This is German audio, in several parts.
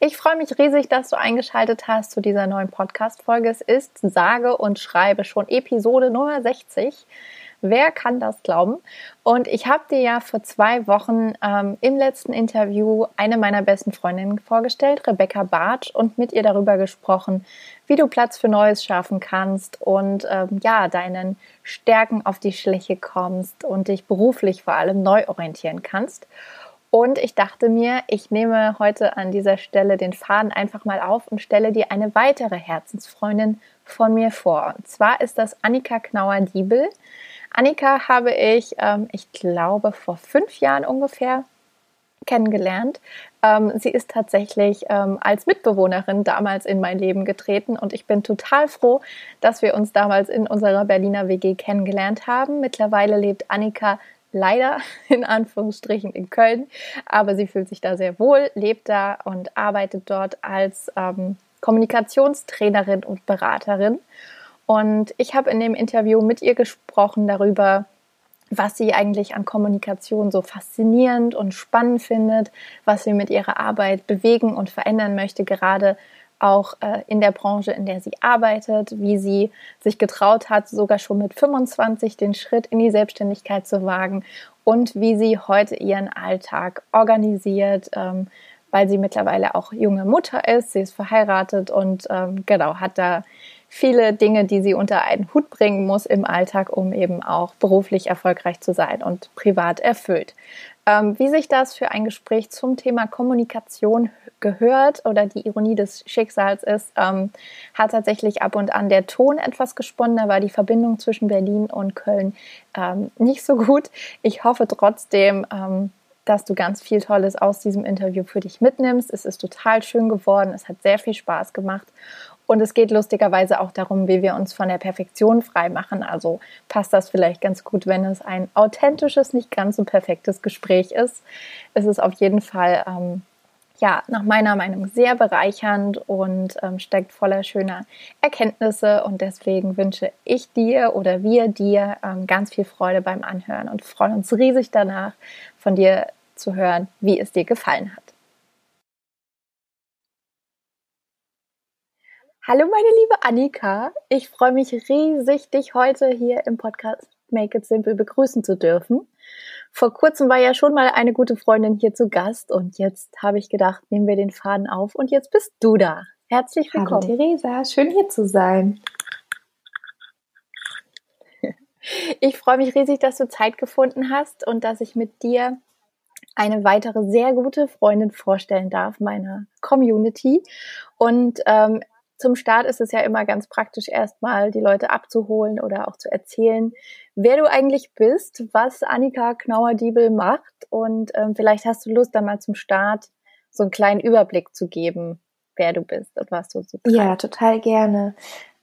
Ich freue mich riesig, dass du eingeschaltet hast zu dieser neuen Podcast-Folge. Es ist sage und schreibe schon Episode Nummer 60. Wer kann das glauben? Und ich habe dir ja vor zwei Wochen ähm, im letzten Interview eine meiner besten Freundinnen vorgestellt, Rebecca Bartsch, und mit ihr darüber gesprochen, wie du Platz für Neues schaffen kannst und ähm, ja, deinen Stärken auf die Schliche kommst und dich beruflich vor allem neu orientieren kannst. Und ich dachte mir, ich nehme heute an dieser Stelle den Faden einfach mal auf und stelle dir eine weitere Herzensfreundin von mir vor. Und zwar ist das Annika Knauer-Diebel. Annika habe ich, ähm, ich glaube, vor fünf Jahren ungefähr kennengelernt. Ähm, sie ist tatsächlich ähm, als Mitbewohnerin damals in mein Leben getreten und ich bin total froh, dass wir uns damals in unserer Berliner WG kennengelernt haben. Mittlerweile lebt Annika leider in Anführungsstrichen in Köln, aber sie fühlt sich da sehr wohl, lebt da und arbeitet dort als ähm, Kommunikationstrainerin und Beraterin. Und ich habe in dem Interview mit ihr gesprochen darüber, was sie eigentlich an Kommunikation so faszinierend und spannend findet, was sie mit ihrer Arbeit bewegen und verändern möchte, gerade auch äh, in der Branche, in der sie arbeitet, wie sie sich getraut hat, sogar schon mit 25 den Schritt in die Selbstständigkeit zu wagen und wie sie heute ihren Alltag organisiert, ähm, weil sie mittlerweile auch junge Mutter ist, sie ist verheiratet und ähm, genau hat da viele Dinge, die sie unter einen Hut bringen muss im Alltag, um eben auch beruflich erfolgreich zu sein und privat erfüllt. Ähm, wie sich das für ein Gespräch zum Thema Kommunikation gehört oder die Ironie des Schicksals ist, ähm, hat tatsächlich ab und an der Ton etwas gesponnen. Da war die Verbindung zwischen Berlin und Köln ähm, nicht so gut. Ich hoffe trotzdem, ähm, dass du ganz viel Tolles aus diesem Interview für dich mitnimmst. Es ist total schön geworden. Es hat sehr viel Spaß gemacht. Und es geht lustigerweise auch darum, wie wir uns von der Perfektion frei machen. Also passt das vielleicht ganz gut, wenn es ein authentisches, nicht ganz so perfektes Gespräch ist. Es ist auf jeden Fall, ähm, ja, nach meiner Meinung sehr bereichernd und ähm, steckt voller schöner Erkenntnisse. Und deswegen wünsche ich dir oder wir dir ähm, ganz viel Freude beim Anhören und freuen uns riesig danach, von dir zu hören, wie es dir gefallen hat. Hallo meine liebe Annika, ich freue mich riesig, dich heute hier im Podcast Make It Simple begrüßen zu dürfen. Vor kurzem war ja schon mal eine gute Freundin hier zu Gast und jetzt habe ich gedacht, nehmen wir den Faden auf und jetzt bist du da. Herzlich willkommen. Hallo Theresa, schön hier zu sein. Ich freue mich riesig, dass du Zeit gefunden hast und dass ich mit dir eine weitere sehr gute Freundin vorstellen darf, meiner Community. Und ähm, zum Start ist es ja immer ganz praktisch, erstmal die Leute abzuholen oder auch zu erzählen, wer du eigentlich bist, was Annika Knauer-Diebel macht. Und ähm, vielleicht hast du Lust, dann mal zum Start so einen kleinen Überblick zu geben, wer du bist und was du so treibst. Ja, total gerne.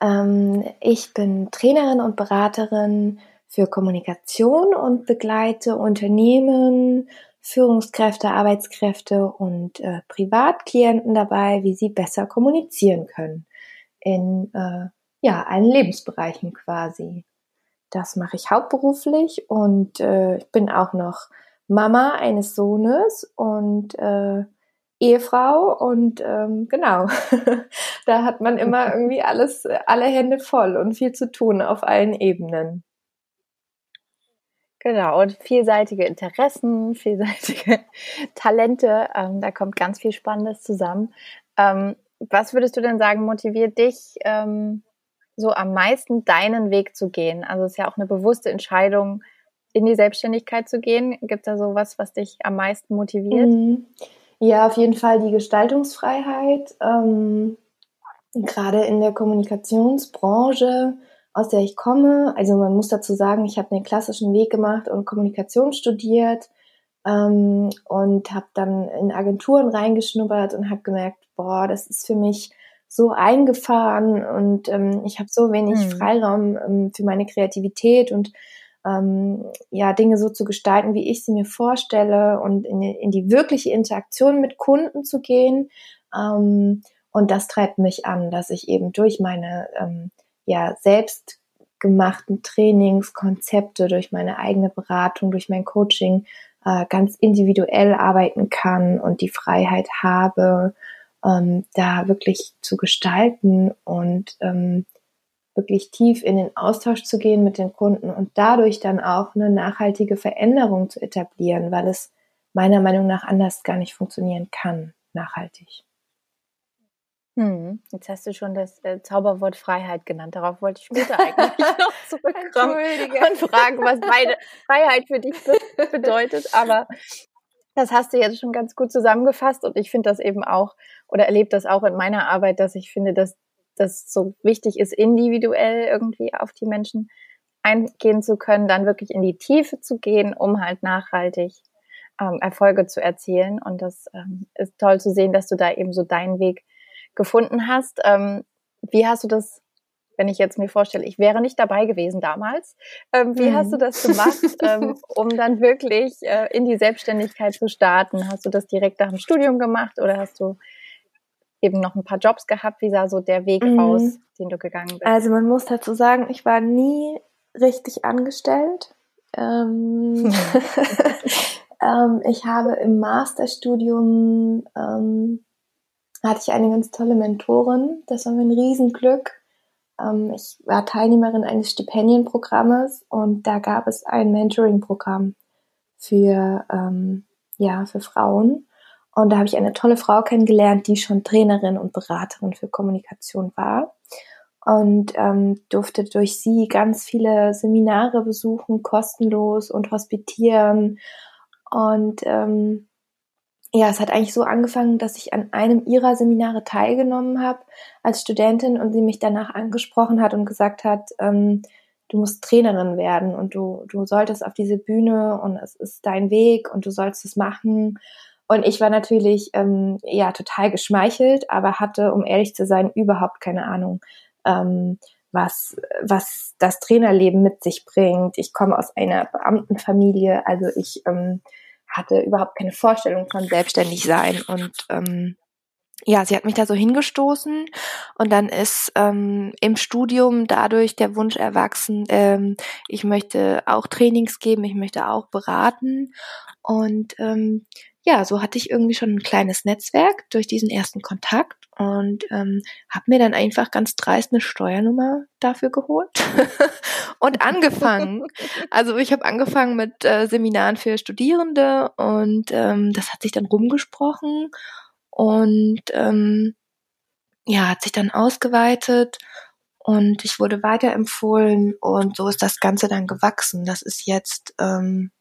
Ähm, ich bin Trainerin und Beraterin für Kommunikation und begleite Unternehmen, Führungskräfte, Arbeitskräfte und äh, Privatklienten dabei, wie sie besser kommunizieren können in äh, ja allen Lebensbereichen quasi. Das mache ich hauptberuflich und äh, ich bin auch noch Mama eines Sohnes und äh, Ehefrau und ähm, genau, da hat man immer irgendwie alles, alle Hände voll und viel zu tun auf allen Ebenen. Genau, und vielseitige Interessen, vielseitige Talente, ähm, da kommt ganz viel Spannendes zusammen. Ähm, was würdest du denn sagen, motiviert dich ähm, so am meisten, deinen Weg zu gehen? Also es ist ja auch eine bewusste Entscheidung, in die Selbstständigkeit zu gehen. Gibt es da sowas, was dich am meisten motiviert? Mhm. Ja, auf jeden Fall die Gestaltungsfreiheit. Ähm, gerade in der Kommunikationsbranche aus der ich komme. Also man muss dazu sagen, ich habe den klassischen Weg gemacht und Kommunikation studiert ähm, und habe dann in Agenturen reingeschnuppert und habe gemerkt, boah, das ist für mich so eingefahren und ähm, ich habe so wenig mhm. Freiraum ähm, für meine Kreativität und ähm, ja Dinge so zu gestalten, wie ich sie mir vorstelle und in, in die wirkliche Interaktion mit Kunden zu gehen. Ähm, und das treibt mich an, dass ich eben durch meine ähm, ja selbst gemachten Trainingskonzepte, durch meine eigene Beratung, durch mein Coaching äh, ganz individuell arbeiten kann und die Freiheit habe, ähm, da wirklich zu gestalten und ähm, wirklich tief in den Austausch zu gehen mit den Kunden und dadurch dann auch eine nachhaltige Veränderung zu etablieren, weil es meiner Meinung nach anders gar nicht funktionieren kann, nachhaltig. Hm, jetzt hast du schon das äh, Zauberwort Freiheit genannt. Darauf wollte ich später eigentlich noch zurückkommen und fragen, was beide Freiheit für dich be bedeutet. Aber das hast du jetzt schon ganz gut zusammengefasst und ich finde das eben auch oder erlebe das auch in meiner Arbeit, dass ich finde, dass das so wichtig ist, individuell irgendwie auf die Menschen eingehen zu können, dann wirklich in die Tiefe zu gehen, um halt nachhaltig ähm, Erfolge zu erzielen. Und das ähm, ist toll zu sehen, dass du da eben so deinen Weg gefunden hast. Ähm, wie hast du das, wenn ich jetzt mir vorstelle, ich wäre nicht dabei gewesen damals, ähm, wie mhm. hast du das gemacht, ähm, um dann wirklich äh, in die Selbstständigkeit zu starten? Hast du das direkt nach dem Studium gemacht oder hast du eben noch ein paar Jobs gehabt? Wie sah so der Weg mhm. aus, den du gegangen bist? Also man muss dazu sagen, ich war nie richtig angestellt. Ähm, ähm, ich habe im Masterstudium ähm, hatte ich eine ganz tolle Mentorin. Das war mir ein Riesenglück. Ähm, ich war Teilnehmerin eines Stipendienprogrammes und da gab es ein Mentoring-Programm für, ähm, ja, für Frauen. Und da habe ich eine tolle Frau kennengelernt, die schon Trainerin und Beraterin für Kommunikation war. Und ähm, durfte durch sie ganz viele Seminare besuchen, kostenlos und hospitieren. Und ähm, ja, es hat eigentlich so angefangen, dass ich an einem ihrer Seminare teilgenommen habe als Studentin und sie mich danach angesprochen hat und gesagt hat, ähm, du musst Trainerin werden und du, du solltest auf diese Bühne und es ist dein Weg und du sollst es machen. Und ich war natürlich ähm, ja total geschmeichelt, aber hatte, um ehrlich zu sein, überhaupt keine Ahnung, ähm, was, was das Trainerleben mit sich bringt. Ich komme aus einer Beamtenfamilie, also ich ähm, hatte überhaupt keine Vorstellung von selbstständig sein und ähm, ja, sie hat mich da so hingestoßen und dann ist ähm, im Studium dadurch der Wunsch erwachsen, ähm, ich möchte auch Trainings geben, ich möchte auch beraten und ähm, ja, so hatte ich irgendwie schon ein kleines Netzwerk durch diesen ersten Kontakt und ähm, habe mir dann einfach ganz dreist eine Steuernummer dafür geholt und angefangen. Also ich habe angefangen mit äh, Seminaren für Studierende und ähm, das hat sich dann rumgesprochen und ähm, ja, hat sich dann ausgeweitet und ich wurde weiterempfohlen und so ist das Ganze dann gewachsen. Das ist jetzt ähm,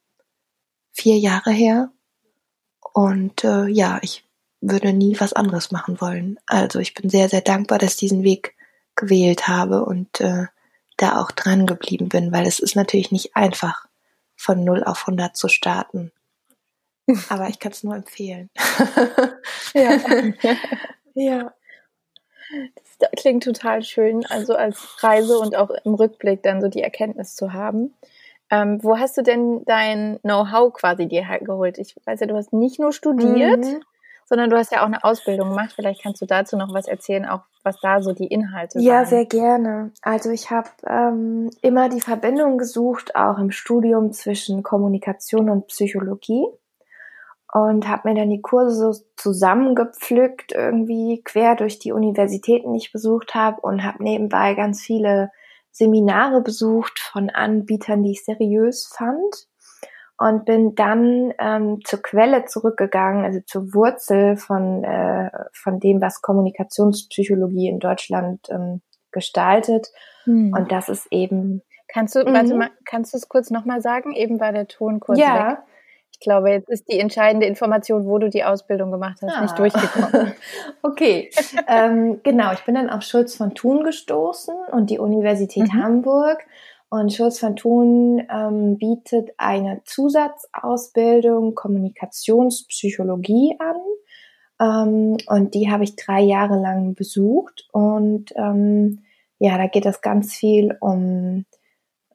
vier Jahre her und äh, ja, ich würde nie was anderes machen wollen. Also ich bin sehr, sehr dankbar, dass ich diesen Weg gewählt habe und äh, da auch dran geblieben bin, weil es ist natürlich nicht einfach, von 0 auf 100 zu starten. Aber ich kann es nur empfehlen. ja. ja. Das klingt total schön, also als Reise und auch im Rückblick dann so die Erkenntnis zu haben. Ähm, wo hast du denn dein Know-how quasi dir halt geholt? Ich weiß ja, du hast nicht nur studiert, mhm. sondern du hast ja auch eine Ausbildung gemacht. Vielleicht kannst du dazu noch was erzählen, auch was da so die Inhalte sind. Ja, waren. sehr gerne. Also ich habe ähm, immer die Verbindung gesucht, auch im Studium zwischen Kommunikation und Psychologie und habe mir dann die Kurse so zusammengepflückt, irgendwie quer durch die Universitäten, die ich besucht habe und habe nebenbei ganz viele Seminare besucht von Anbietern, die ich seriös fand und bin dann ähm, zur Quelle zurückgegangen, also zur Wurzel von, äh, von dem, was Kommunikationspsychologie in Deutschland ähm, gestaltet. Hm. Und das ist eben. Kannst du, mhm. warte mal, kannst du es kurz nochmal sagen? Eben war der Ton kurz ja. weg. Ich glaube, jetzt ist die entscheidende Information, wo du die Ausbildung gemacht hast, ah. nicht durchgekommen. okay, ähm, genau. Ich bin dann auf Schulz von Thun gestoßen und die Universität mhm. Hamburg. Und Schulz von Thun ähm, bietet eine Zusatzausbildung Kommunikationspsychologie an. Ähm, und die habe ich drei Jahre lang besucht. Und ähm, ja, da geht es ganz viel um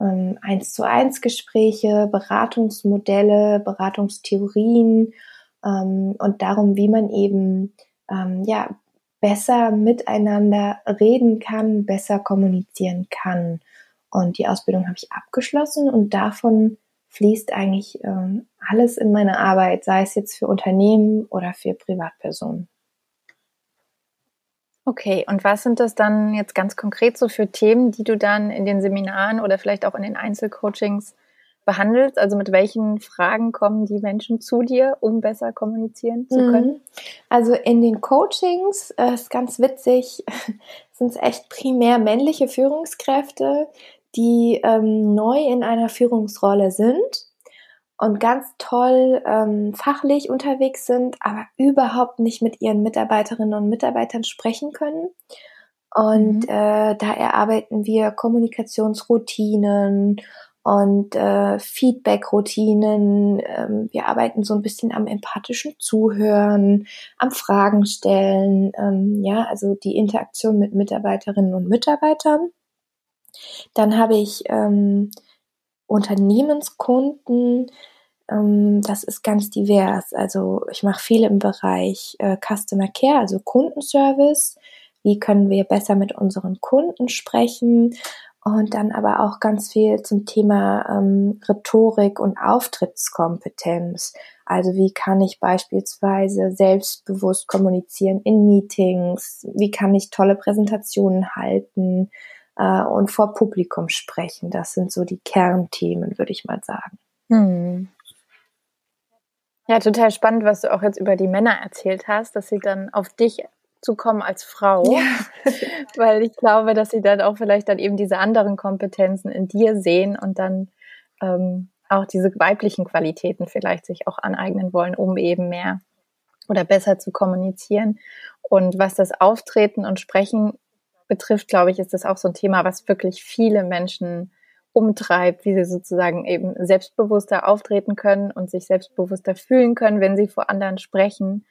eins zu eins Gespräche, Beratungsmodelle, Beratungstheorien ähm, und darum, wie man eben ähm, ja besser miteinander reden kann, besser kommunizieren kann. Und die Ausbildung habe ich abgeschlossen und davon fließt eigentlich ähm, alles in meine Arbeit, sei es jetzt für Unternehmen oder für Privatpersonen. Okay, und was sind das dann jetzt ganz konkret so für Themen, die du dann in den Seminaren oder vielleicht auch in den Einzelcoachings behandelst? Also mit welchen Fragen kommen die Menschen zu dir, um besser kommunizieren zu mhm. können? Also in den Coachings äh, ist ganz witzig, sind es echt primär männliche Führungskräfte, die ähm, neu in einer Führungsrolle sind und ganz toll ähm, fachlich unterwegs sind, aber überhaupt nicht mit ihren Mitarbeiterinnen und Mitarbeitern sprechen können. Und mhm. äh, da erarbeiten wir Kommunikationsroutinen und äh, Feedback-Routinen. Ähm, wir arbeiten so ein bisschen am empathischen Zuhören, am Fragen stellen, ähm, ja, also die Interaktion mit Mitarbeiterinnen und Mitarbeitern. Dann habe ich ähm, Unternehmenskunden, ähm, das ist ganz divers. Also ich mache viel im Bereich äh, Customer Care, also Kundenservice. Wie können wir besser mit unseren Kunden sprechen? Und dann aber auch ganz viel zum Thema ähm, Rhetorik und Auftrittskompetenz. Also wie kann ich beispielsweise selbstbewusst kommunizieren in Meetings? Wie kann ich tolle Präsentationen halten? Äh, und vor Publikum sprechen. Das sind so die Kernthemen, würde ich mal sagen. Hm. Ja, total spannend, was du auch jetzt über die Männer erzählt hast, dass sie dann auf dich zukommen als Frau, ja. weil ich glaube, dass sie dann auch vielleicht dann eben diese anderen Kompetenzen in dir sehen und dann ähm, auch diese weiblichen Qualitäten vielleicht sich auch aneignen wollen, um eben mehr oder besser zu kommunizieren. Und was das Auftreten und Sprechen betrifft, glaube ich, ist das auch so ein Thema, was wirklich viele Menschen umtreibt, wie sie sozusagen eben selbstbewusster auftreten können und sich selbstbewusster fühlen können, wenn sie vor anderen sprechen.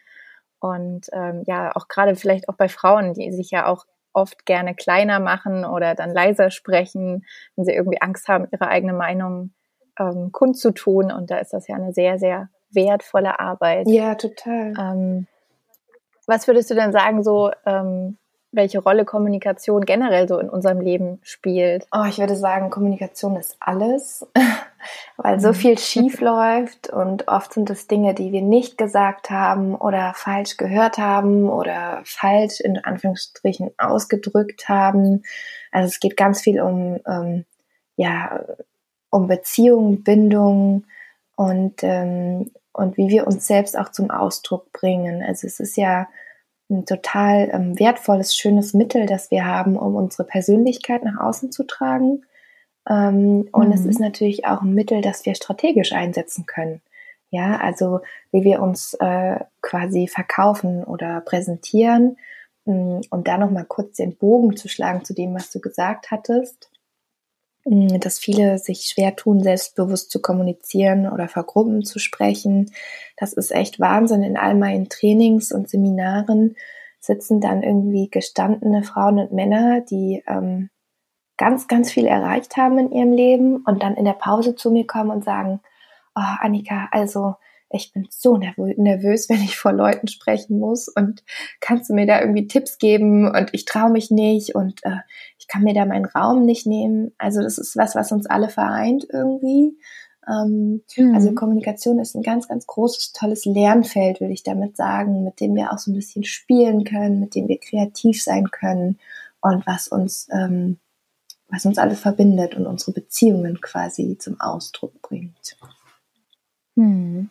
Und ähm, ja, auch gerade vielleicht auch bei Frauen, die sich ja auch oft gerne kleiner machen oder dann leiser sprechen, wenn sie irgendwie Angst haben, ihre eigene Meinung ähm, kundzutun. Und da ist das ja eine sehr, sehr wertvolle Arbeit. Ja, total. Ähm, was würdest du denn sagen, so ähm, welche Rolle Kommunikation generell so in unserem Leben spielt? Oh, ich würde sagen, Kommunikation ist alles, weil so mhm. viel schief läuft und oft sind es Dinge, die wir nicht gesagt haben oder falsch gehört haben oder falsch in Anführungsstrichen ausgedrückt haben. Also es geht ganz viel um, ähm, ja, um Beziehung, Bindung und, ähm, und wie wir uns selbst auch zum Ausdruck bringen. Also es ist ja ein total ähm, wertvolles, schönes Mittel, das wir haben, um unsere Persönlichkeit nach außen zu tragen. Ähm, und mhm. es ist natürlich auch ein Mittel, das wir strategisch einsetzen können. Ja, also wie wir uns äh, quasi verkaufen oder präsentieren. Mm, und da nochmal kurz den Bogen zu schlagen zu dem, was du gesagt hattest. Mm, dass viele sich schwer tun, selbstbewusst zu kommunizieren oder vor Gruppen zu sprechen. Das ist echt Wahnsinn. In all meinen Trainings und Seminaren sitzen dann irgendwie gestandene Frauen und Männer, die ähm, ganz, ganz viel erreicht haben in ihrem Leben und dann in der Pause zu mir kommen und sagen, oh, Annika, also ich bin so nervös, wenn ich vor Leuten sprechen muss und kannst du mir da irgendwie Tipps geben und ich traue mich nicht und äh, ich kann mir da meinen Raum nicht nehmen. Also das ist was, was uns alle vereint irgendwie. Ähm, mhm. Also Kommunikation ist ein ganz, ganz großes, tolles Lernfeld, würde ich damit sagen, mit dem wir auch so ein bisschen spielen können, mit dem wir kreativ sein können und was uns, ähm, was uns alle verbindet und unsere Beziehungen quasi zum Ausdruck bringt. Mhm.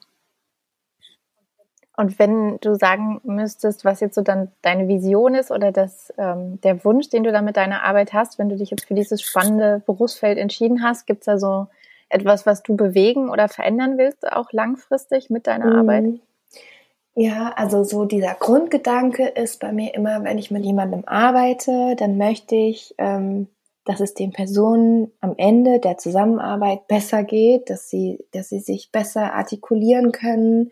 Und wenn du sagen müsstest, was jetzt so dann deine Vision ist oder das, ähm, der Wunsch, den du da mit deiner Arbeit hast, wenn du dich jetzt für dieses spannende Berufsfeld entschieden hast, gibt es da so etwas, was du bewegen oder verändern willst, auch langfristig mit deiner mhm. Arbeit? Ja, also so dieser Grundgedanke ist bei mir immer, wenn ich mit jemandem arbeite, dann möchte ich, ähm, dass es den Personen am Ende der Zusammenarbeit besser geht, dass sie, dass sie sich besser artikulieren können,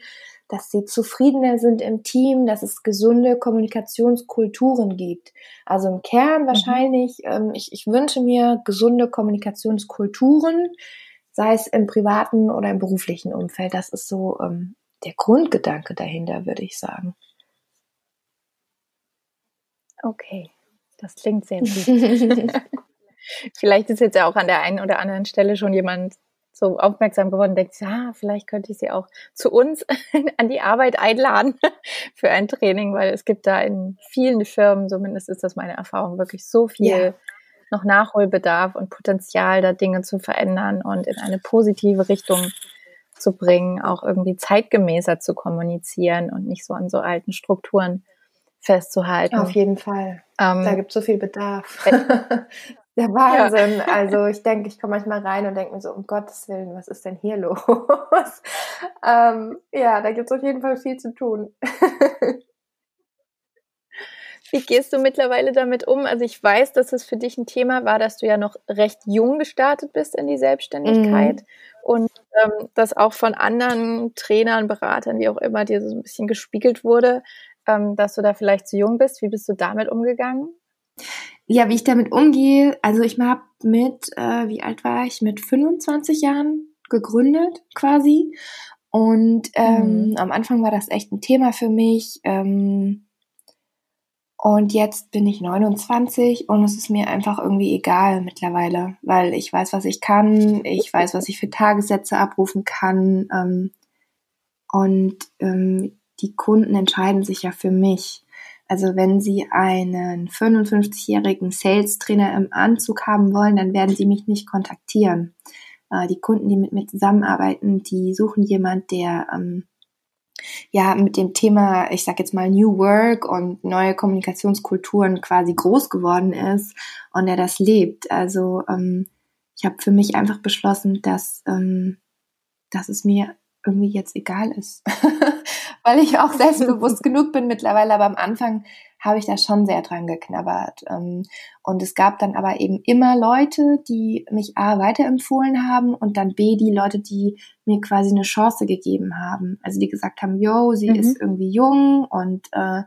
dass sie zufriedener sind im Team, dass es gesunde Kommunikationskulturen gibt. Also im Kern mhm. wahrscheinlich, mhm. ähm, ich, ich wünsche mir gesunde Kommunikationskulturen, sei es im privaten oder im beruflichen Umfeld. Das ist so ähm, der Grundgedanke dahinter, würde ich sagen. Okay, das klingt sehr gut. vielleicht ist jetzt ja auch an der einen oder anderen Stelle schon jemand so aufmerksam geworden denkt, ja, vielleicht könnte ich sie auch zu uns an die Arbeit einladen für ein Training, weil es gibt da in vielen Firmen, zumindest ist das meine Erfahrung, wirklich so viel ja. noch Nachholbedarf und Potenzial, da Dinge zu verändern und in eine positive Richtung zu bringen, auch irgendwie zeitgemäßer zu kommunizieren und nicht so an so alten Strukturen festzuhalten. Auf jeden Fall. Ähm, da gibt es so viel Bedarf. Der Wahnsinn. Ja. Also ich denke, ich komme manchmal rein und denke mir so, um Gottes Willen, was ist denn hier los? ähm, ja, da gibt es auf jeden Fall viel zu tun. Wie gehst du mittlerweile damit um? Also ich weiß, dass es für dich ein Thema war, dass du ja noch recht jung gestartet bist in die Selbstständigkeit mhm. und ähm, das auch von anderen Trainern, Beratern, wie auch immer, dir so ein bisschen gespiegelt wurde, ähm, dass du da vielleicht zu jung bist. Wie bist du damit umgegangen? Ja, wie ich damit umgehe, also ich habe mit, äh, wie alt war ich? Mit 25 Jahren gegründet quasi. Und ähm, mhm. am Anfang war das echt ein Thema für mich. Ähm, und jetzt bin ich 29 und es ist mir einfach irgendwie egal mittlerweile, weil ich weiß, was ich kann, ich weiß, was ich für Tagessätze abrufen kann. Ähm, und ähm, die Kunden entscheiden sich ja für mich. Also wenn Sie einen 55-jährigen Sales-Trainer im Anzug haben wollen, dann werden Sie mich nicht kontaktieren. Äh, die Kunden, die mit mir zusammenarbeiten, die suchen jemand, der ähm, ja mit dem Thema, ich sag jetzt mal New Work und neue Kommunikationskulturen quasi groß geworden ist und der das lebt. Also ähm, ich habe für mich einfach beschlossen, dass ähm, dass es mir irgendwie jetzt egal ist. Weil ich auch selbstbewusst genug bin mittlerweile, aber am Anfang habe ich da schon sehr dran geknabbert. Ähm, und es gab dann aber eben immer Leute, die mich A weiterempfohlen haben und dann B die Leute, die mir quasi eine Chance gegeben haben. Also die gesagt haben, yo, sie mhm. ist irgendwie jung und äh,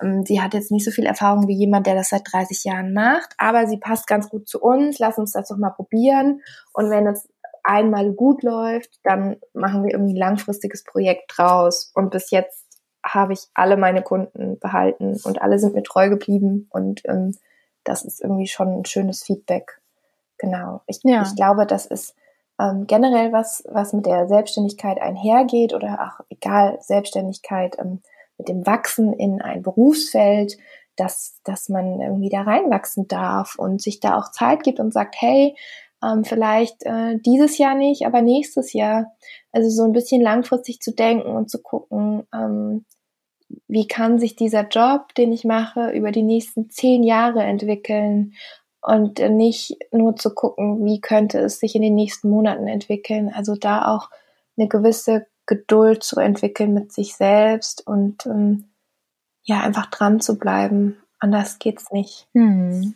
ähm, sie hat jetzt nicht so viel Erfahrung wie jemand, der das seit 30 Jahren macht, aber sie passt ganz gut zu uns. Lass uns das doch mal probieren. Und wenn es einmal gut läuft, dann machen wir irgendwie ein langfristiges Projekt draus. Und bis jetzt habe ich alle meine Kunden behalten und alle sind mir treu geblieben. Und ähm, das ist irgendwie schon ein schönes Feedback. Genau. Ich, ja. ich glaube, das ist ähm, generell was, was mit der Selbstständigkeit einhergeht oder auch egal, Selbstständigkeit ähm, mit dem Wachsen in ein Berufsfeld, dass, dass man irgendwie da reinwachsen darf und sich da auch Zeit gibt und sagt, hey, ähm, vielleicht äh, dieses Jahr nicht, aber nächstes Jahr. Also so ein bisschen langfristig zu denken und zu gucken, ähm, wie kann sich dieser Job, den ich mache, über die nächsten zehn Jahre entwickeln und nicht nur zu gucken, wie könnte es sich in den nächsten Monaten entwickeln. Also da auch eine gewisse Geduld zu entwickeln mit sich selbst und ähm, ja, einfach dran zu bleiben. Anders geht's nicht. Hm.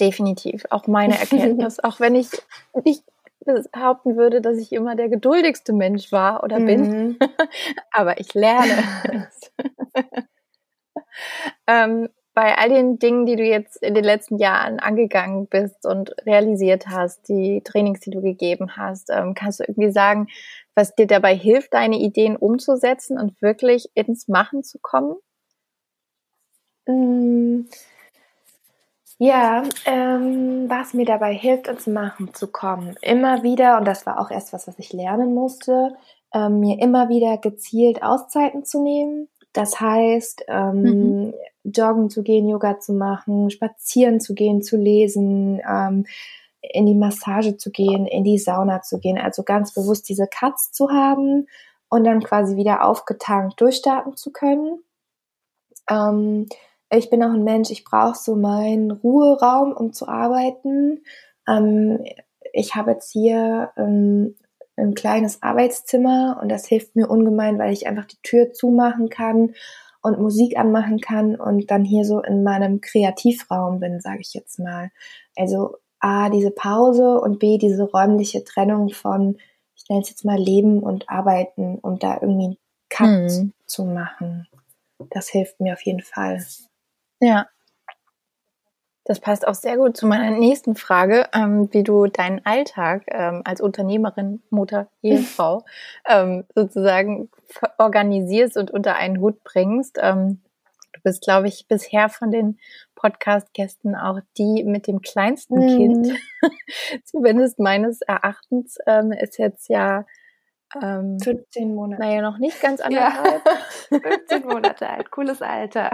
Definitiv. Auch meine Erkenntnis. auch wenn ich nicht behaupten würde, dass ich immer der geduldigste Mensch war oder bin. Mhm. Aber ich lerne ähm, bei all den Dingen, die du jetzt in den letzten Jahren angegangen bist und realisiert hast, die Trainings, die du gegeben hast, ähm, kannst du irgendwie sagen, was dir dabei hilft, deine Ideen umzusetzen und wirklich ins Machen zu kommen? Mhm. Ja, ähm, was mir dabei hilft, ins Machen zu kommen. Immer wieder, und das war auch erst was, was ich lernen musste, ähm, mir immer wieder gezielt Auszeiten zu nehmen. Das heißt, ähm, mhm. joggen zu gehen, Yoga zu machen, spazieren zu gehen, zu lesen, ähm, in die Massage zu gehen, in die Sauna zu gehen. Also ganz bewusst diese Cuts zu haben und dann quasi wieder aufgetankt durchstarten zu können. Ähm, ich bin auch ein Mensch, ich brauche so meinen Ruheraum, um zu arbeiten. Ähm, ich habe jetzt hier ähm, ein kleines Arbeitszimmer und das hilft mir ungemein, weil ich einfach die Tür zumachen kann und Musik anmachen kann und dann hier so in meinem Kreativraum bin, sage ich jetzt mal. Also A, diese Pause und B, diese räumliche Trennung von, ich nenne es jetzt mal Leben und Arbeiten und da irgendwie einen Cut mhm. zu machen. Das hilft mir auf jeden Fall. Ja. Das passt auch sehr gut zu meiner nächsten Frage, ähm, wie du deinen Alltag ähm, als Unternehmerin, Mutter, Ehefrau ähm, sozusagen organisierst und unter einen Hut bringst. Ähm, du bist, glaube ich, bisher von den Podcast-Gästen auch die mit dem kleinsten mhm. Kind. Zumindest meines Erachtens ähm, ist jetzt ja ähm, 15 Monate. Naja, noch nicht ganz anderthalb. Ja. 15 Monate alt, cooles Alter.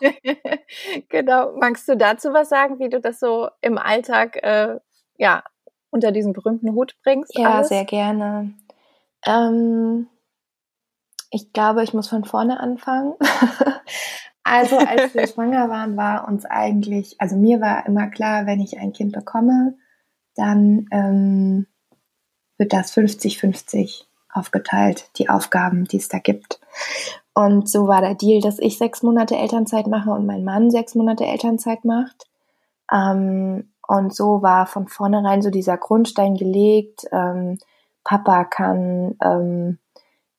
genau. Magst du dazu was sagen, wie du das so im Alltag äh, ja unter diesen berühmten Hut bringst? Ja, alles? sehr gerne. Ähm, ich glaube, ich muss von vorne anfangen. also als wir schwanger waren, war uns eigentlich, also mir war immer klar, wenn ich ein Kind bekomme, dann ähm, wird das 50-50 aufgeteilt, die Aufgaben, die es da gibt. Und so war der Deal, dass ich sechs Monate Elternzeit mache und mein Mann sechs Monate Elternzeit macht. Ähm, und so war von vornherein so dieser Grundstein gelegt. Ähm, Papa kann ähm,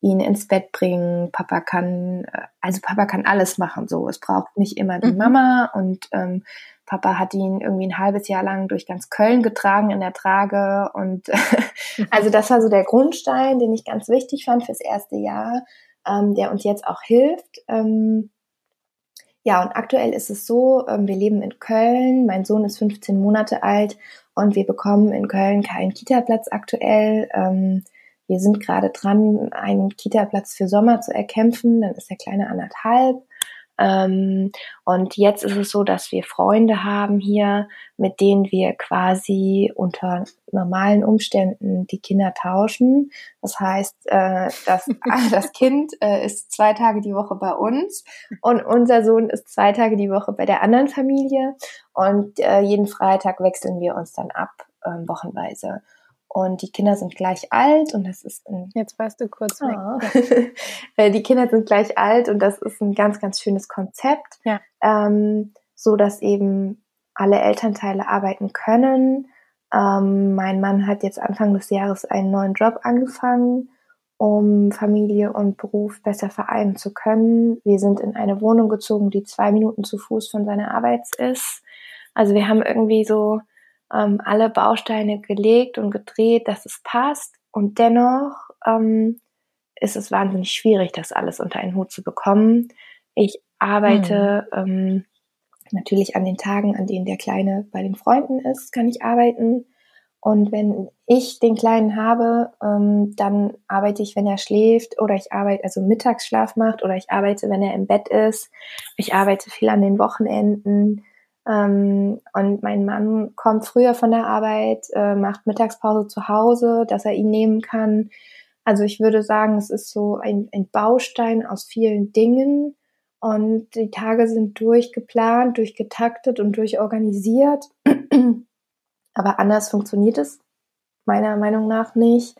ihn ins Bett bringen, Papa kann, äh, also Papa kann alles machen. So, es braucht nicht immer die mhm. Mama und ähm, Papa hat ihn irgendwie ein halbes Jahr lang durch ganz Köln getragen in der Trage. Und also das war so der Grundstein, den ich ganz wichtig fand fürs erste Jahr, ähm, der uns jetzt auch hilft. Ähm, ja, und aktuell ist es so, ähm, wir leben in Köln, mein Sohn ist 15 Monate alt und wir bekommen in Köln keinen Kita-Platz aktuell. Ähm, wir sind gerade dran, einen Kita-Platz für Sommer zu erkämpfen, dann ist der Kleine anderthalb. Ähm, und jetzt ist es so, dass wir Freunde haben hier, mit denen wir quasi unter normalen Umständen die Kinder tauschen. Das heißt, äh, dass, das Kind äh, ist zwei Tage die Woche bei uns und unser Sohn ist zwei Tage die Woche bei der anderen Familie. Und äh, jeden Freitag wechseln wir uns dann ab, äh, wochenweise. Und die Kinder sind gleich alt und das ist ein. Jetzt warst du kurz weg. Oh. die Kinder sind gleich alt und das ist ein ganz, ganz schönes Konzept. Ja. Ähm, so dass eben alle Elternteile arbeiten können. Ähm, mein Mann hat jetzt Anfang des Jahres einen neuen Job angefangen, um Familie und Beruf besser vereinen zu können. Wir sind in eine Wohnung gezogen, die zwei Minuten zu Fuß von seiner Arbeit ist. Also wir haben irgendwie so ähm, alle Bausteine gelegt und gedreht, dass es passt. Und dennoch ähm, ist es wahnsinnig schwierig, das alles unter einen Hut zu bekommen. Ich arbeite mhm. ähm, natürlich an den Tagen, an denen der Kleine bei den Freunden ist, kann ich arbeiten. Und wenn ich den Kleinen habe, ähm, dann arbeite ich, wenn er schläft, oder ich arbeite, also Mittagsschlaf macht, oder ich arbeite, wenn er im Bett ist. Ich arbeite viel an den Wochenenden. Ähm, und mein Mann kommt früher von der Arbeit, äh, macht Mittagspause zu Hause, dass er ihn nehmen kann. Also ich würde sagen, es ist so ein, ein Baustein aus vielen Dingen. Und die Tage sind durchgeplant, durchgetaktet und durchorganisiert. Aber anders funktioniert es meiner Meinung nach nicht.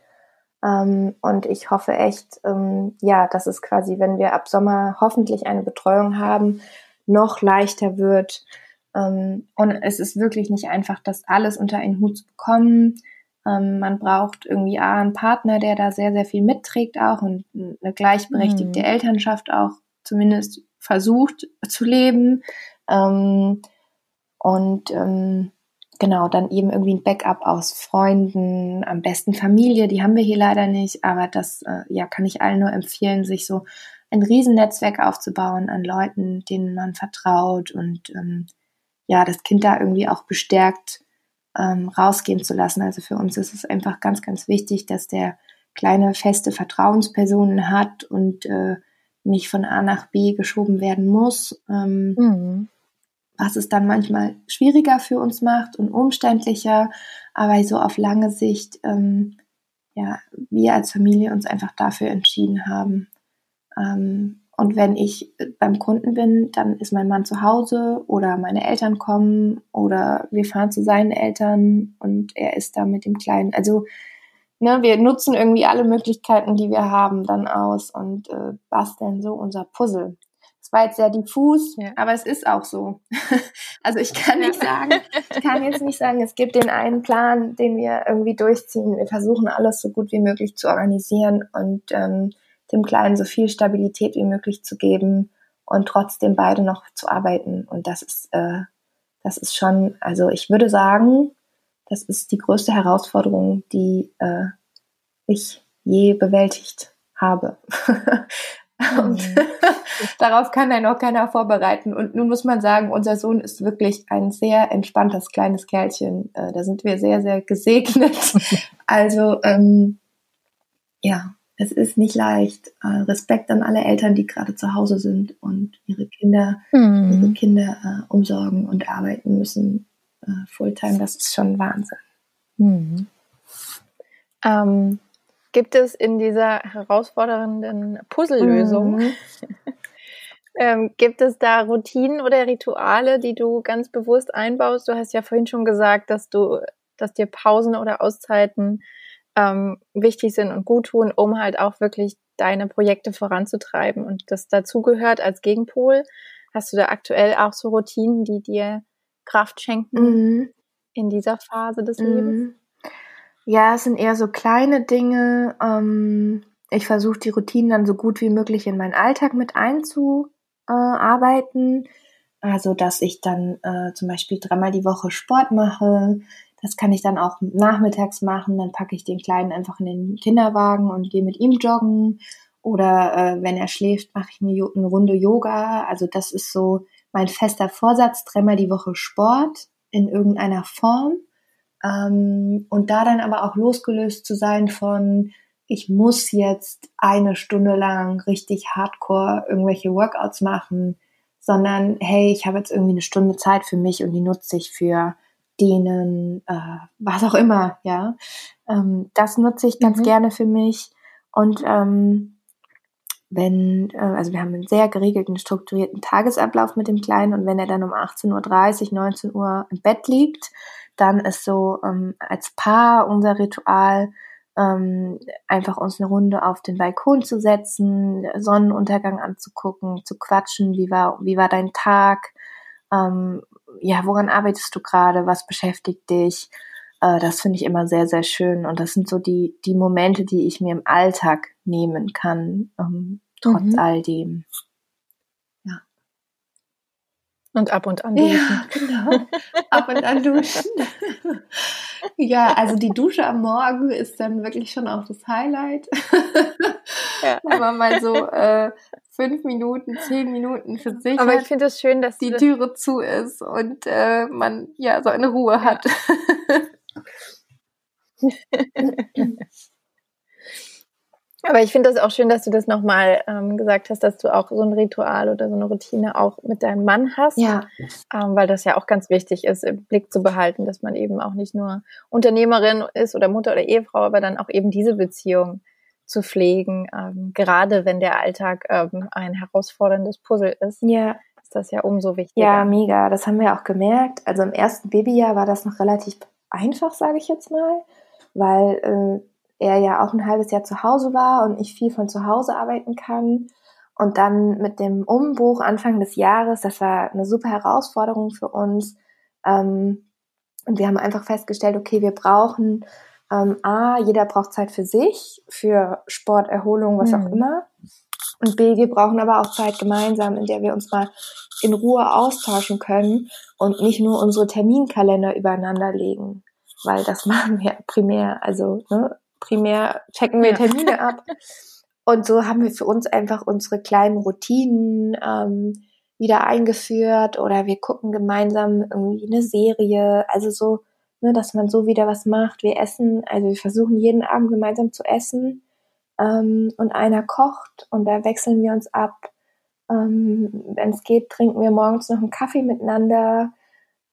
Ähm, und ich hoffe echt, ähm, ja, dass es quasi, wenn wir ab Sommer hoffentlich eine Betreuung haben, noch leichter wird, und es ist wirklich nicht einfach, das alles unter einen Hut zu bekommen. Ähm, man braucht irgendwie A, einen Partner, der da sehr, sehr viel mitträgt auch und eine gleichberechtigte mhm. Elternschaft auch zumindest versucht zu leben. Ähm, und ähm, genau, dann eben irgendwie ein Backup aus Freunden, am besten Familie, die haben wir hier leider nicht, aber das äh, ja, kann ich allen nur empfehlen, sich so ein Riesennetzwerk aufzubauen an Leuten, denen man vertraut und ähm, ja, das Kind da irgendwie auch bestärkt ähm, rausgehen zu lassen. Also für uns ist es einfach ganz, ganz wichtig, dass der kleine feste Vertrauenspersonen hat und äh, nicht von A nach B geschoben werden muss. Ähm, mhm. Was es dann manchmal schwieriger für uns macht und umständlicher, aber so auf lange Sicht, ähm, ja, wir als Familie uns einfach dafür entschieden haben, ähm, und wenn ich beim Kunden bin, dann ist mein Mann zu Hause oder meine Eltern kommen oder wir fahren zu seinen Eltern und er ist da mit dem Kleinen. Also ne, wir nutzen irgendwie alle Möglichkeiten, die wir haben, dann aus und äh, basteln so unser Puzzle. Es war jetzt sehr diffus, ja. aber es ist auch so. also ich kann nicht sagen, ich kann jetzt nicht sagen, es gibt den einen Plan, den wir irgendwie durchziehen. Wir versuchen alles so gut wie möglich zu organisieren und ähm, dem Kleinen so viel Stabilität wie möglich zu geben und trotzdem beide noch zu arbeiten. Und das ist, äh, das ist schon, also ich würde sagen, das ist die größte Herausforderung, die äh, ich je bewältigt habe. Und mhm. darauf kann einen auch keiner vorbereiten. Und nun muss man sagen, unser Sohn ist wirklich ein sehr entspanntes kleines Kerlchen. Äh, da sind wir sehr, sehr gesegnet. Also ähm, ja, es ist nicht leicht. Äh, Respekt an alle Eltern, die gerade zu Hause sind und ihre Kinder, mhm. ihre Kinder äh, umsorgen und arbeiten müssen äh, Fulltime. Das ist schon Wahnsinn. Mhm. Ähm, Gibt es in dieser herausfordernden Puzzlelösung, mhm. ähm, gibt es da Routinen oder Rituale, die du ganz bewusst einbaust? Du hast ja vorhin schon gesagt, dass du, dass dir Pausen oder Auszeiten ähm, wichtig sind und gut tun, um halt auch wirklich deine Projekte voranzutreiben und das dazugehört als Gegenpol. Hast du da aktuell auch so Routinen, die dir Kraft schenken mhm. in dieser Phase des mhm. Lebens? Ja, es sind eher so kleine Dinge. Ähm, ich versuche die Routinen dann so gut wie möglich in meinen Alltag mit einzuarbeiten. Also, dass ich dann äh, zum Beispiel dreimal die Woche Sport mache. Das kann ich dann auch nachmittags machen. Dann packe ich den Kleinen einfach in den Kinderwagen und gehe mit ihm joggen. Oder äh, wenn er schläft, mache ich eine, eine Runde Yoga. Also das ist so mein fester Vorsatz, dreimal die Woche Sport in irgendeiner Form. Ähm, und da dann aber auch losgelöst zu sein von, ich muss jetzt eine Stunde lang richtig hardcore irgendwelche Workouts machen, sondern hey, ich habe jetzt irgendwie eine Stunde Zeit für mich und die nutze ich für denen, äh, was auch immer, ja. Ähm, das nutze ich ganz mhm. gerne für mich. Und ähm, wenn, äh, also wir haben einen sehr geregelten, strukturierten Tagesablauf mit dem Kleinen und wenn er dann um 18.30 Uhr, 19 Uhr im Bett liegt, dann ist so ähm, als Paar unser Ritual, ähm, einfach uns eine Runde auf den Balkon zu setzen, Sonnenuntergang anzugucken, zu quatschen, wie war, wie war dein Tag, ähm, ja, woran arbeitest du gerade, was beschäftigt dich? Äh, das finde ich immer sehr, sehr schön und das sind so die, die Momente, die ich mir im Alltag nehmen kann, ähm, trotz mhm. all dem. Und ab und an duschen. Ja, genau. Ab und an duschen. ja, also die Dusche am Morgen ist dann wirklich schon auch das Highlight. Ja. Wenn man mal so äh, fünf Minuten, zehn Minuten für sich Aber ich finde es schön, dass die Türe zu ist und äh, man ja so eine Ruhe hat. Aber ich finde das auch schön, dass du das nochmal ähm, gesagt hast, dass du auch so ein Ritual oder so eine Routine auch mit deinem Mann hast. Ja. Ähm, weil das ja auch ganz wichtig ist, im Blick zu behalten, dass man eben auch nicht nur Unternehmerin ist oder Mutter oder Ehefrau, aber dann auch eben diese Beziehung zu pflegen, ähm, gerade wenn der Alltag ähm, ein herausforderndes Puzzle ist. Ja. Ist das ja umso wichtiger. Ja, mega. Das haben wir auch gemerkt. Also im ersten Babyjahr war das noch relativ einfach, sage ich jetzt mal, weil äh, er ja auch ein halbes Jahr zu Hause war und ich viel von zu Hause arbeiten kann. Und dann mit dem Umbruch Anfang des Jahres, das war eine super Herausforderung für uns. Ähm, und wir haben einfach festgestellt, okay, wir brauchen ähm, A, jeder braucht Zeit für sich, für Sport, Erholung, was mhm. auch immer. Und B, wir brauchen aber auch Zeit gemeinsam, in der wir uns mal in Ruhe austauschen können und nicht nur unsere Terminkalender übereinander legen, weil das machen wir primär. Also ne, primär checken wir Termine ab. Und so haben wir für uns einfach unsere kleinen Routinen ähm, wieder eingeführt oder wir gucken gemeinsam irgendwie eine Serie. Also so, ne, dass man so wieder was macht. Wir essen, also wir versuchen jeden Abend gemeinsam zu essen ähm, und einer kocht und da wechseln wir uns ab. Ähm, Wenn es geht, trinken wir morgens noch einen Kaffee miteinander.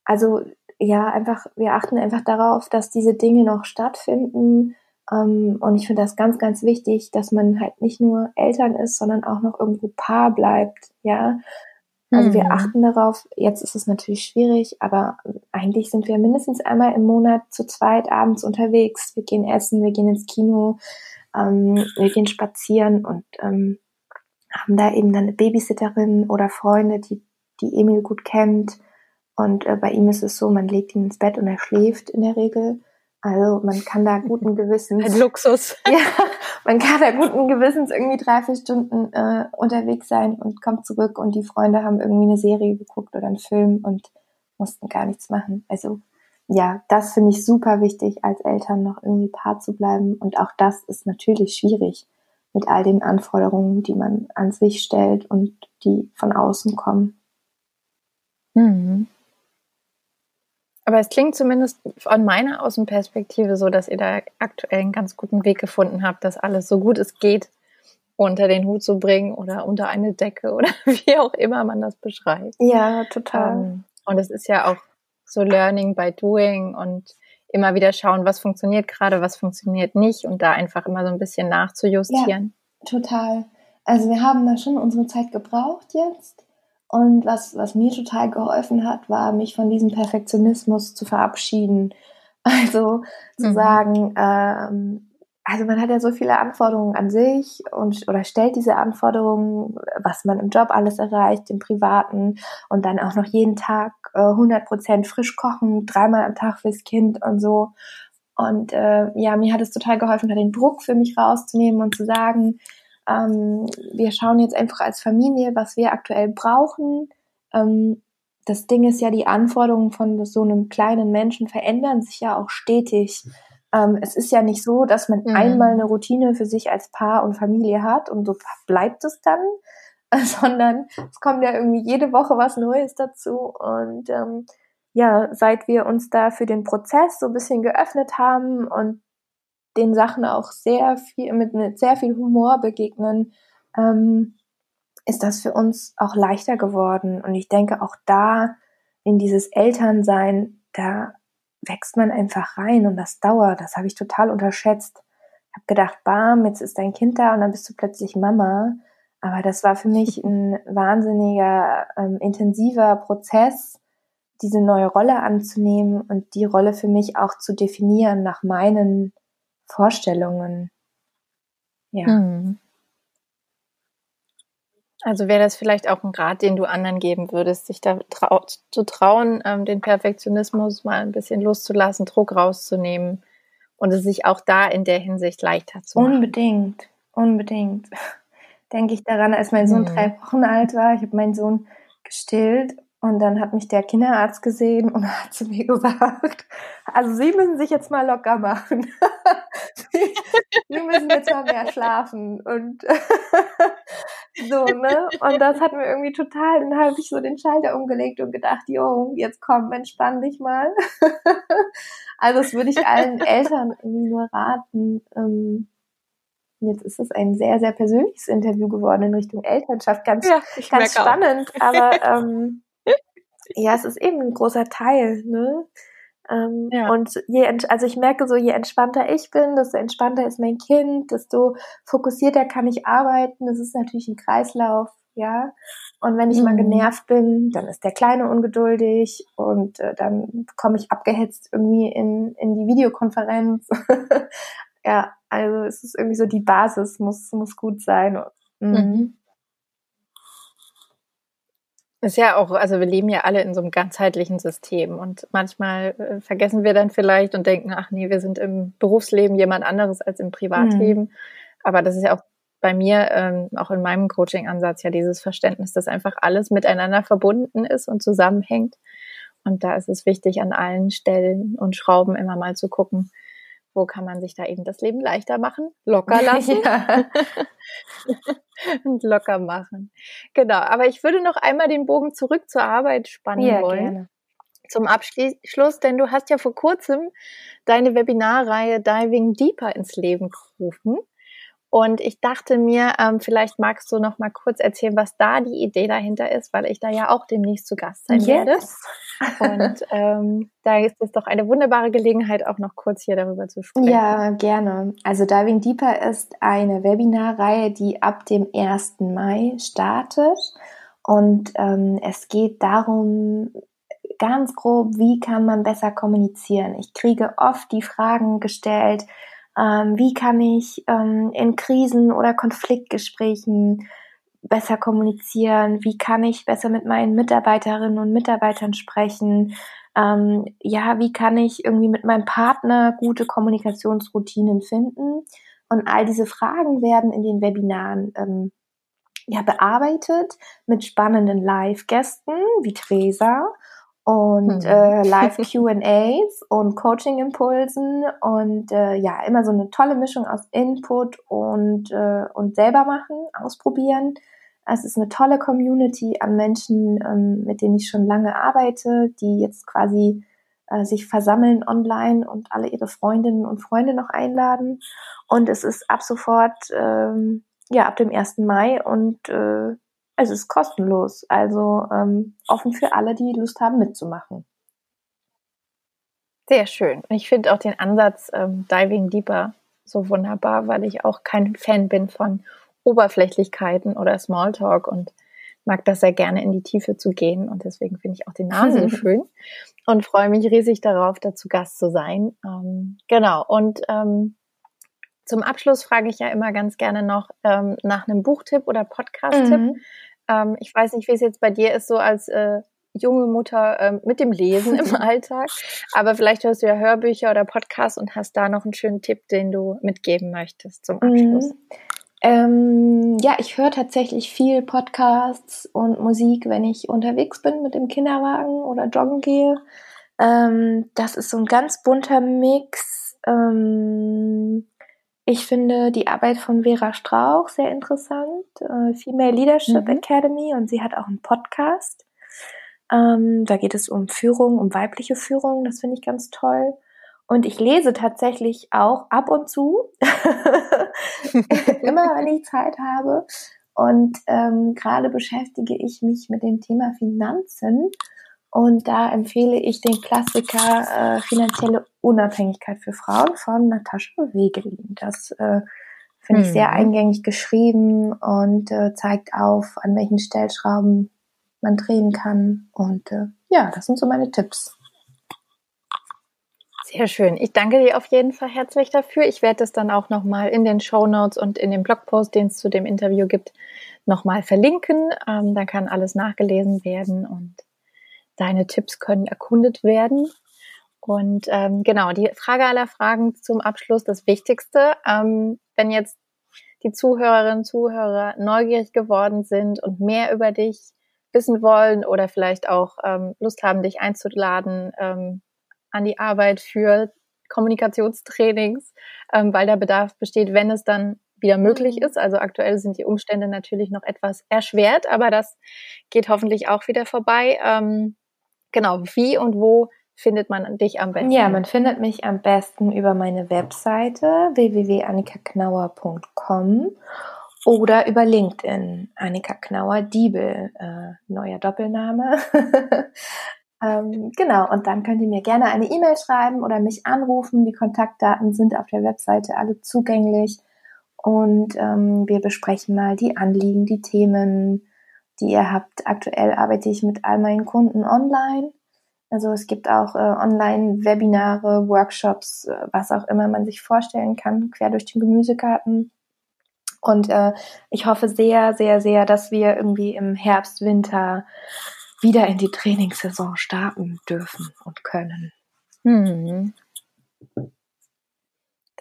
Also ja, einfach, wir achten einfach darauf, dass diese Dinge noch stattfinden ähm, und ich finde das ganz, ganz wichtig, dass man halt nicht nur Eltern ist, sondern auch noch irgendwo Paar bleibt, ja. Also mhm. wir achten darauf, jetzt ist es natürlich schwierig, aber eigentlich sind wir mindestens einmal im Monat zu zweit abends unterwegs. Wir gehen essen, wir gehen ins Kino, ähm, wir gehen spazieren und ähm, haben da eben dann eine Babysitterin oder Freunde, die, die Emil gut kennt. Und äh, bei ihm ist es so, man legt ihn ins Bett und er schläft in der Regel. Also man kann da guten Gewissens. Ein Luxus. Ja, man kann da guten Gewissens irgendwie drei, vier Stunden äh, unterwegs sein und kommt zurück und die Freunde haben irgendwie eine Serie geguckt oder einen Film und mussten gar nichts machen. Also ja, das finde ich super wichtig, als Eltern noch irgendwie Paar zu bleiben. Und auch das ist natürlich schwierig mit all den Anforderungen, die man an sich stellt und die von außen kommen. Mhm. Aber es klingt zumindest von meiner Außenperspektive so, dass ihr da aktuell einen ganz guten Weg gefunden habt, das alles so gut es geht unter den Hut zu bringen oder unter eine Decke oder wie auch immer man das beschreibt. Ja, total. Ähm, und es ist ja auch so Learning by Doing und immer wieder schauen, was funktioniert gerade, was funktioniert nicht und da einfach immer so ein bisschen nachzujustieren. Ja, total. Also wir haben da schon unsere Zeit gebraucht jetzt. Und was, was mir total geholfen hat, war, mich von diesem Perfektionismus zu verabschieden. Also zu mhm. sagen, ähm, also man hat ja so viele Anforderungen an sich und oder stellt diese Anforderungen, was man im Job alles erreicht, im Privaten und dann auch noch jeden Tag äh, 100 Prozent frisch kochen, dreimal am Tag fürs Kind und so. Und äh, ja, mir hat es total geholfen, da den Druck für mich rauszunehmen und zu sagen, ähm, wir schauen jetzt einfach als Familie, was wir aktuell brauchen. Ähm, das Ding ist ja, die Anforderungen von so einem kleinen Menschen verändern sich ja auch stetig. Ähm, es ist ja nicht so, dass man mhm. einmal eine Routine für sich als Paar und Familie hat und so bleibt es dann, sondern es kommt ja irgendwie jede Woche was Neues dazu. Und ähm, ja, seit wir uns da für den Prozess so ein bisschen geöffnet haben und den Sachen auch sehr viel mit, mit sehr viel Humor begegnen, ähm, ist das für uns auch leichter geworden. Und ich denke auch da in dieses Elternsein, da wächst man einfach rein und das dauert. Das habe ich total unterschätzt. Ich habe gedacht, bam, jetzt ist dein Kind da und dann bist du plötzlich Mama. Aber das war für mich ein wahnsinniger, ähm, intensiver Prozess, diese neue Rolle anzunehmen und die Rolle für mich auch zu definieren nach meinen Vorstellungen. Ja. Mhm. Also wäre das vielleicht auch ein Rat, den du anderen geben würdest, sich da trau zu trauen, ähm, den Perfektionismus mal ein bisschen loszulassen, Druck rauszunehmen und es sich auch da in der Hinsicht leichter zu machen. Unbedingt, unbedingt. Denke ich daran, als mein Sohn mhm. drei Wochen alt war. Ich habe meinen Sohn gestillt und dann hat mich der Kinderarzt gesehen und hat zu mir gesagt, also Sie müssen sich jetzt mal locker machen. Sie müssen jetzt mal mehr schlafen. Und so, ne? Und das hat mir irgendwie total, dann habe ich so den Schalter umgelegt und gedacht, jo, jetzt komm, entspann dich mal. also das würde ich allen Eltern irgendwie nur raten. Ähm, Jetzt ist es ein sehr, sehr persönliches Interview geworden in Richtung Elternschaft. Ganz, ja, ganz spannend. Auch. Aber ähm, ja, es ist eben ein großer Teil, ne? Ähm, ja. Und je, also ich merke so, je entspannter ich bin, desto entspannter ist mein Kind, desto fokussierter kann ich arbeiten. Das ist natürlich ein Kreislauf, ja. Und wenn ich mhm. mal genervt bin, dann ist der Kleine ungeduldig und äh, dann komme ich abgehetzt irgendwie in, in die Videokonferenz. ja, also es ist irgendwie so die Basis muss, muss gut sein. Mhm. Mhm. Ist ja auch, also wir leben ja alle in so einem ganzheitlichen System und manchmal äh, vergessen wir dann vielleicht und denken, ach nee, wir sind im Berufsleben jemand anderes als im Privatleben. Mhm. Aber das ist ja auch bei mir, ähm, auch in meinem Coaching-Ansatz ja dieses Verständnis, dass einfach alles miteinander verbunden ist und zusammenhängt. Und da ist es wichtig, an allen Stellen und Schrauben immer mal zu gucken, wo kann man sich da eben das Leben leichter machen, locker lassen und locker machen. Genau, aber ich würde noch einmal den Bogen zurück zur Arbeit spannen ja, wollen. Gerne. Zum Abschluss, denn du hast ja vor kurzem deine Webinarreihe Diving Deeper ins Leben gerufen. Und ich dachte mir, ähm, vielleicht magst du noch mal kurz erzählen, was da die Idee dahinter ist, weil ich da ja auch demnächst zu Gast sein yes. werde. Und ähm, da ist es doch eine wunderbare Gelegenheit, auch noch kurz hier darüber zu sprechen. Ja, gerne. Also Diving Deeper ist eine Webinarreihe, die ab dem 1. Mai startet. Und ähm, es geht darum, ganz grob, wie kann man besser kommunizieren. Ich kriege oft die Fragen gestellt, ähm, wie kann ich ähm, in Krisen oder Konfliktgesprächen besser kommunizieren? Wie kann ich besser mit meinen Mitarbeiterinnen und Mitarbeitern sprechen? Ähm, ja, wie kann ich irgendwie mit meinem Partner gute Kommunikationsroutinen finden? Und all diese Fragen werden in den Webinaren ähm, ja, bearbeitet mit spannenden Live-Gästen wie Theresa und hm. äh, Live QAs und Coaching-Impulsen und äh, ja, immer so eine tolle Mischung aus Input und, äh, und selber machen, ausprobieren. Es ist eine tolle Community an Menschen, ähm, mit denen ich schon lange arbeite, die jetzt quasi äh, sich versammeln online und alle ihre Freundinnen und Freunde noch einladen. Und es ist ab sofort, ähm, ja, ab dem 1. Mai und äh, es ist kostenlos. Also ähm, offen für alle, die Lust haben mitzumachen. Sehr schön. Ich finde auch den Ansatz ähm, Diving Deeper so wunderbar, weil ich auch kein Fan bin von Oberflächlichkeiten oder Smalltalk und mag das sehr gerne in die Tiefe zu gehen und deswegen finde ich auch den Namen so schön und freue mich riesig darauf, dazu Gast zu sein. Ähm, genau und ähm, zum Abschluss frage ich ja immer ganz gerne noch ähm, nach einem Buchtipp oder Podcast-Tipp. Mhm. Ähm, ich weiß nicht, wie es jetzt bei dir ist, so als äh, junge Mutter ähm, mit dem Lesen im Alltag. Aber vielleicht hörst du ja Hörbücher oder Podcasts und hast da noch einen schönen Tipp, den du mitgeben möchtest zum Abschluss. Mhm. Ähm, ja, ich höre tatsächlich viel Podcasts und Musik, wenn ich unterwegs bin mit dem Kinderwagen oder joggen gehe. Ähm, das ist so ein ganz bunter Mix. Ähm, ich finde die Arbeit von Vera Strauch sehr interessant, äh, Female Leadership mhm. Academy, und sie hat auch einen Podcast. Ähm, da geht es um Führung, um weibliche Führung. Das finde ich ganz toll. Und ich lese tatsächlich auch ab und zu, immer wenn ich Zeit habe. Und ähm, gerade beschäftige ich mich mit dem Thema Finanzen. Und da empfehle ich den Klassiker äh, Finanzielle Unabhängigkeit für Frauen von Natascha Wegelin. Das äh, finde ich sehr eingängig geschrieben und äh, zeigt auf, an welchen Stellschrauben man drehen kann. Und äh, ja, das sind so meine Tipps. Sehr schön. Ich danke dir auf jeden Fall herzlich dafür. Ich werde es dann auch nochmal in den Show Notes und in dem Blogpost, den es zu dem Interview gibt, nochmal verlinken. Ähm, da kann alles nachgelesen werden und deine Tipps können erkundet werden. Und ähm, genau, die Frage aller Fragen zum Abschluss, das Wichtigste. Ähm, wenn jetzt die Zuhörerinnen und Zuhörer neugierig geworden sind und mehr über dich wissen wollen oder vielleicht auch ähm, Lust haben, dich einzuladen, ähm, an die Arbeit für Kommunikationstrainings, ähm, weil der Bedarf besteht, wenn es dann wieder möglich mhm. ist. Also aktuell sind die Umstände natürlich noch etwas erschwert, aber das geht hoffentlich auch wieder vorbei. Ähm, genau, wie und wo findet man dich am besten? Ja, man findet mich am besten über meine Webseite www.annikaknauer.com oder über LinkedIn. Annika Knauer Diebel, äh, neuer Doppelname. Ähm, genau, und dann könnt ihr mir gerne eine E-Mail schreiben oder mich anrufen. Die Kontaktdaten sind auf der Webseite alle zugänglich. Und ähm, wir besprechen mal die Anliegen, die Themen, die ihr habt. Aktuell arbeite ich mit all meinen Kunden online. Also es gibt auch äh, Online-Webinare, Workshops, äh, was auch immer man sich vorstellen kann, quer durch den Gemüsegarten. Und äh, ich hoffe sehr, sehr, sehr, dass wir irgendwie im Herbst, Winter wieder in die Trainingssaison starten dürfen und können. Hm.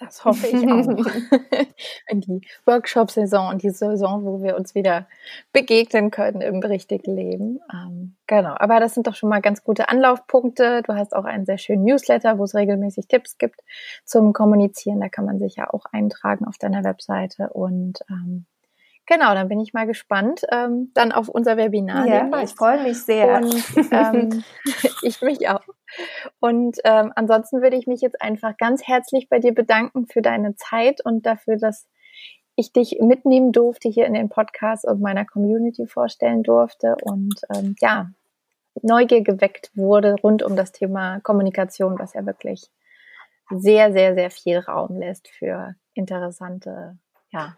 Das hoffe ich auch. in die Workshop-Saison und die Saison, wo wir uns wieder begegnen können im richtigen Leben. Ähm, genau. Aber das sind doch schon mal ganz gute Anlaufpunkte. Du hast auch einen sehr schönen Newsletter, wo es regelmäßig Tipps gibt zum Kommunizieren. Da kann man sich ja auch eintragen auf deiner Webseite. Und ähm, Genau, dann bin ich mal gespannt ähm, dann auf unser Webinar. Ja, demnächst. ich freue mich sehr. Und ähm, ich mich auch. Und ähm, ansonsten würde ich mich jetzt einfach ganz herzlich bei dir bedanken für deine Zeit und dafür, dass ich dich mitnehmen durfte hier in den Podcast und meiner Community vorstellen durfte und ähm, ja, Neugier geweckt wurde rund um das Thema Kommunikation, was ja wirklich sehr, sehr, sehr viel Raum lässt für interessante ja,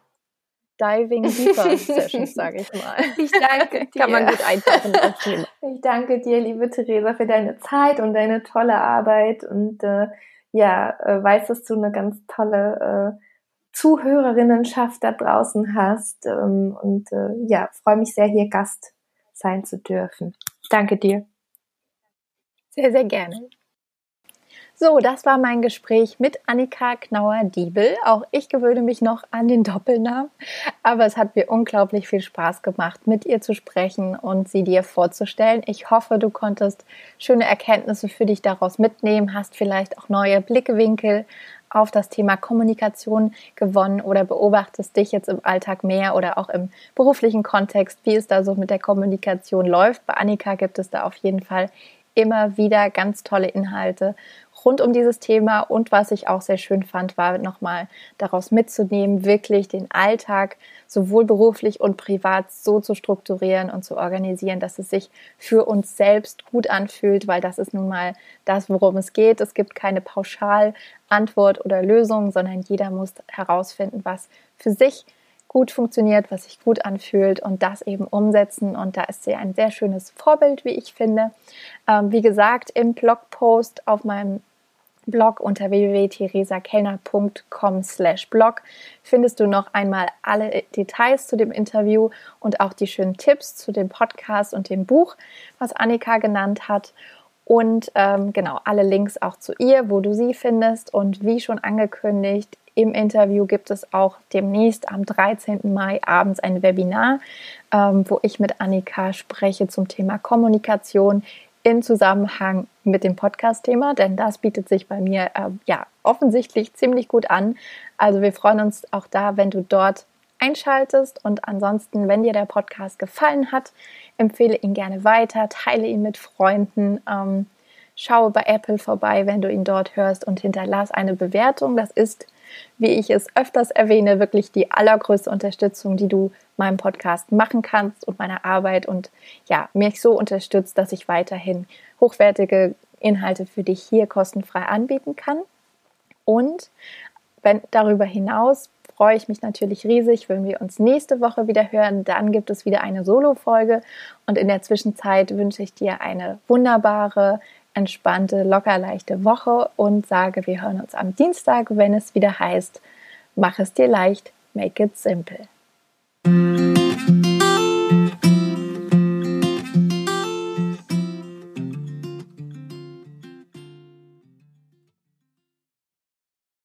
Diving Deeper Sessions, sage ich mal. Ich danke dir. Kann man gut eintauchen Ich danke dir, liebe Theresa, für deine Zeit und deine tolle Arbeit und äh, ja, äh, weiß, dass du eine ganz tolle äh, Zuhörerinnenschaft da draußen hast. Ähm, und äh, ja, freue mich sehr, hier Gast sein zu dürfen. Danke dir. Sehr, sehr gerne. So, das war mein Gespräch mit Annika Knauer-Diebel. Auch ich gewöhne mich noch an den Doppelnamen, aber es hat mir unglaublich viel Spaß gemacht, mit ihr zu sprechen und sie dir vorzustellen. Ich hoffe, du konntest schöne Erkenntnisse für dich daraus mitnehmen, hast vielleicht auch neue Blickwinkel auf das Thema Kommunikation gewonnen oder beobachtest dich jetzt im Alltag mehr oder auch im beruflichen Kontext, wie es da so mit der Kommunikation läuft. Bei Annika gibt es da auf jeden Fall immer wieder ganz tolle Inhalte rund um dieses Thema. Und was ich auch sehr schön fand, war nochmal daraus mitzunehmen, wirklich den Alltag sowohl beruflich und privat so zu strukturieren und zu organisieren, dass es sich für uns selbst gut anfühlt, weil das ist nun mal das, worum es geht. Es gibt keine Pauschalantwort oder Lösung, sondern jeder muss herausfinden, was für sich gut funktioniert, was sich gut anfühlt und das eben umsetzen. Und da ist sie ein sehr schönes Vorbild, wie ich finde. Ähm, wie gesagt, im Blogpost auf meinem Blog unter www.theresakellner.com slash blog findest du noch einmal alle Details zu dem Interview und auch die schönen Tipps zu dem Podcast und dem Buch, was Annika genannt hat. Und ähm, genau, alle Links auch zu ihr, wo du sie findest. Und wie schon angekündigt, im Interview gibt es auch demnächst am 13. Mai abends ein Webinar, ähm, wo ich mit Annika spreche zum Thema Kommunikation in Zusammenhang mit dem Podcast-Thema, denn das bietet sich bei mir äh, ja offensichtlich ziemlich gut an. Also wir freuen uns auch da, wenn du dort einschaltest und ansonsten, wenn dir der Podcast gefallen hat, empfehle ihn gerne weiter, teile ihn mit Freunden. Ähm, schaue bei Apple vorbei, wenn du ihn dort hörst und hinterlass eine Bewertung. Das ist, wie ich es öfters erwähne, wirklich die allergrößte Unterstützung, die du meinem Podcast machen kannst und meiner Arbeit und ja, mich so unterstützt, dass ich weiterhin hochwertige Inhalte für dich hier kostenfrei anbieten kann. Und wenn, darüber hinaus freue ich mich natürlich riesig, wenn wir uns nächste Woche wieder hören. Dann gibt es wieder eine Solo-Folge. Und in der Zwischenzeit wünsche ich dir eine wunderbare, entspannte, locker leichte Woche und sage, wir hören uns am Dienstag, wenn es wieder heißt, mach es dir leicht, make it simple.